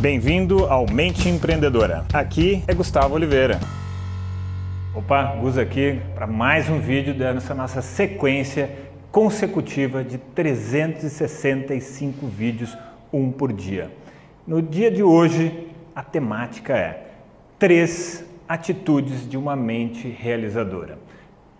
Bem-vindo ao Mente Empreendedora. Aqui é Gustavo Oliveira. Opa, Gus aqui para mais um vídeo dessa nossa sequência consecutiva de 365 vídeos, um por dia. No dia de hoje, a temática é três atitudes de uma mente realizadora.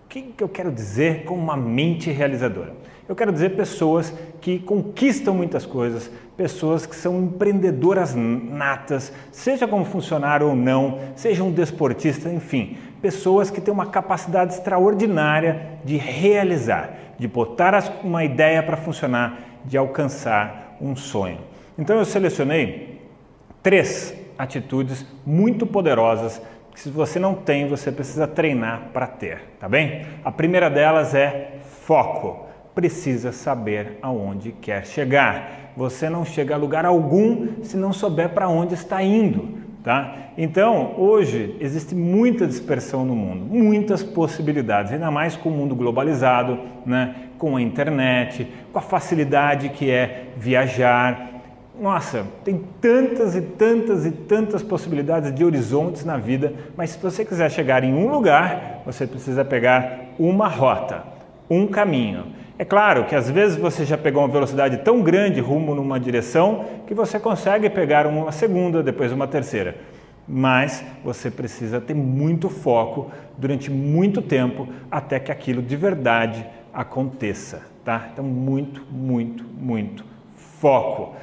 O que eu quero dizer com uma mente realizadora? Eu quero dizer pessoas que conquistam muitas coisas, pessoas que são empreendedoras natas, seja como funcionário ou não, seja um desportista, enfim, pessoas que têm uma capacidade extraordinária de realizar, de botar uma ideia para funcionar, de alcançar um sonho. Então eu selecionei três atitudes muito poderosas que se você não tem, você precisa treinar para ter, tá bem? A primeira delas é foco precisa saber aonde quer chegar. Você não chega a lugar algum se não souber para onde está indo. Tá? Então, hoje existe muita dispersão no mundo, muitas possibilidades, ainda mais com o mundo globalizado, né? com a internet, com a facilidade que é viajar. Nossa, tem tantas e tantas e tantas possibilidades de horizontes na vida, mas se você quiser chegar em um lugar, você precisa pegar uma rota, um caminho. É claro que às vezes você já pegou uma velocidade tão grande rumo numa direção que você consegue pegar uma segunda, depois uma terceira. Mas você precisa ter muito foco durante muito tempo até que aquilo de verdade aconteça, tá? Então muito, muito, muito foco.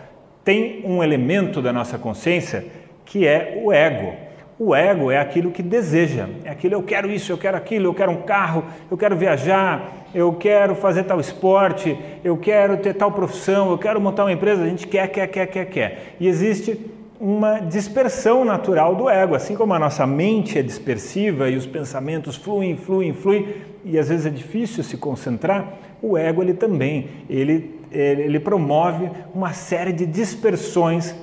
Tem um elemento da nossa consciência que é o ego. O ego é aquilo que deseja, é aquilo eu quero isso, eu quero aquilo, eu quero um carro, eu quero viajar, eu quero fazer tal esporte, eu quero ter tal profissão, eu quero montar uma empresa, a gente quer, quer, quer, quer, quer. E existe uma dispersão natural do ego, assim como a nossa mente é dispersiva e os pensamentos fluem, fluem, fluem, e às vezes é difícil se concentrar, o ego ele também, ele, ele promove uma série de dispersões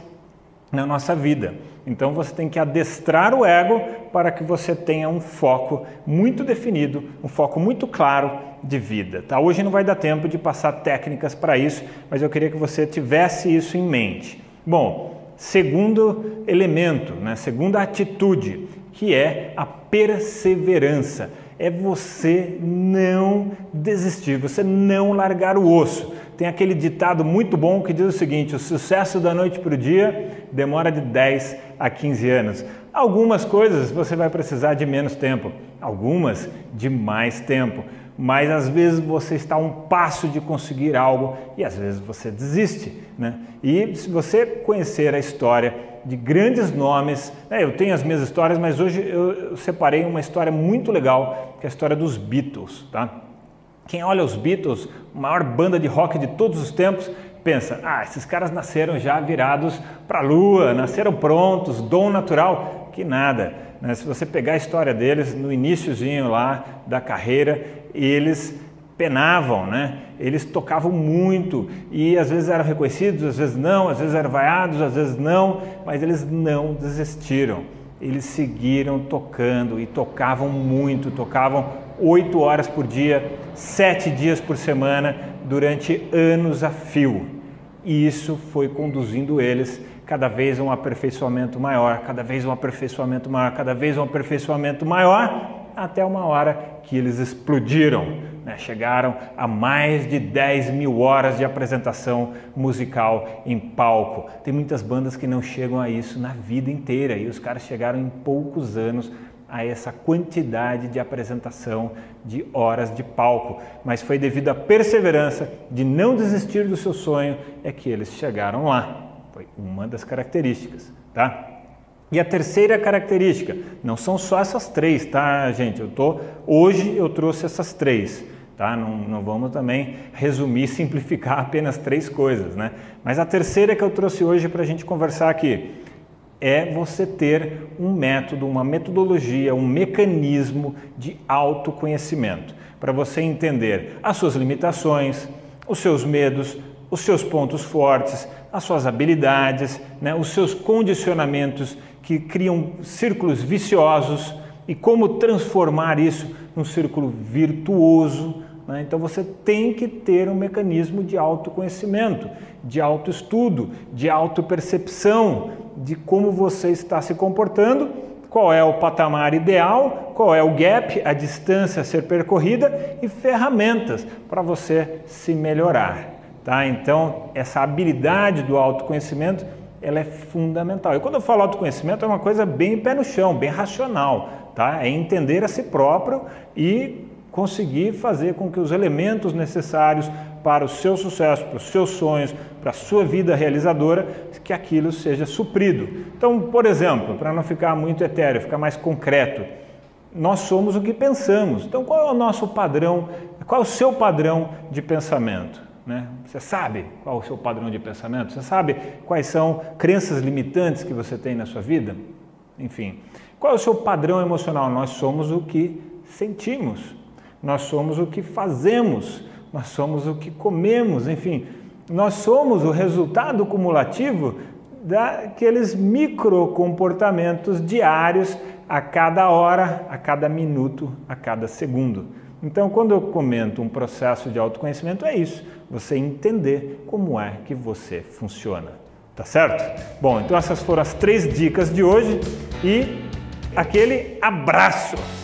na nossa vida. Então você tem que adestrar o ego para que você tenha um foco muito definido, um foco muito claro de vida. Tá? Hoje não vai dar tempo de passar técnicas para isso, mas eu queria que você tivesse isso em mente. Bom, segundo elemento, né? segunda atitude, que é a perseverança. É você não desistir, você não largar o osso. Tem aquele ditado muito bom que diz o seguinte: o sucesso da noite para o dia demora de 10 a 15 anos. Algumas coisas você vai precisar de menos tempo, algumas de mais tempo, mas às vezes você está a um passo de conseguir algo e às vezes você desiste. Né? E se você conhecer a história de grandes nomes, né, eu tenho as minhas histórias, mas hoje eu separei uma história muito legal, que é a história dos Beatles. Tá? Quem olha os Beatles, maior banda de rock de todos os tempos, pensa: ah, esses caras nasceram já virados para a lua, nasceram prontos, dom natural. Que nada. Né? Se você pegar a história deles, no iníciozinho lá da carreira, eles penavam, né? Eles tocavam muito e às vezes eram reconhecidos, às vezes não, às vezes eram vaiados, às vezes não, mas eles não desistiram. Eles seguiram tocando e tocavam muito, tocavam oito horas por dia, sete dias por semana, durante anos a fio. E isso foi conduzindo eles cada vez a um aperfeiçoamento maior, cada vez um aperfeiçoamento maior, cada vez um aperfeiçoamento maior, até uma hora que eles explodiram. Né? Chegaram a mais de 10 mil horas de apresentação musical em palco. Tem muitas bandas que não chegam a isso na vida inteira e os caras chegaram em poucos anos a essa quantidade de apresentação de horas de palco, mas foi devido à perseverança de não desistir do seu sonho é que eles chegaram lá. Foi uma das características, tá? E a terceira característica, não são só essas três, tá, gente? Eu tô hoje eu trouxe essas três, tá? Não, não vamos também resumir, simplificar apenas três coisas, né? Mas a terceira que eu trouxe hoje para a gente conversar aqui é você ter um método, uma metodologia, um mecanismo de autoconhecimento para você entender as suas limitações, os seus medos, os seus pontos fortes, as suas habilidades, né, os seus condicionamentos que criam círculos viciosos e como transformar isso num círculo virtuoso Né? Então você tem que ter um mecanismo de autoconhecimento, de autoestudo, de autopercepção de como você está se comportando, qual é o patamar ideal, qual é o gap, a distância a ser percorrida e ferramentas para você se melhorar. Tá? Então, essa habilidade do autoconhecimento ela é fundamental. E quando eu falo autoconhecimento, é uma coisa bem pé no chão, bem racional. Tá? É entender a si próprio e conseguir fazer com que os elementos necessários para o seu sucesso, para os seus sonhos, para a sua vida realizadora, que aquilo seja suprido. Então, por exemplo, para não ficar muito etéreo, ficar mais concreto, nós somos o que pensamos. Então, qual é o nosso padrão? Qual é o seu padrão de pensamento? Né? Você sabe qual é o seu padrão de pensamento? Você sabe quais são crenças limitantes que você tem na sua vida? Enfim, qual é o seu padrão emocional? Nós somos o que sentimos nós somos o que fazemos, nós somos o que comemos, enfim, nós somos o resultado cumulativo daqueles microcomportamentos diários a cada hora, a cada minuto, a cada segundo. Então, quando eu comento um processo de autoconhecimento, é isso: você entender como é que você funciona. Tá certo? Bom, então essas foram as três dicas de hoje e aquele abraço!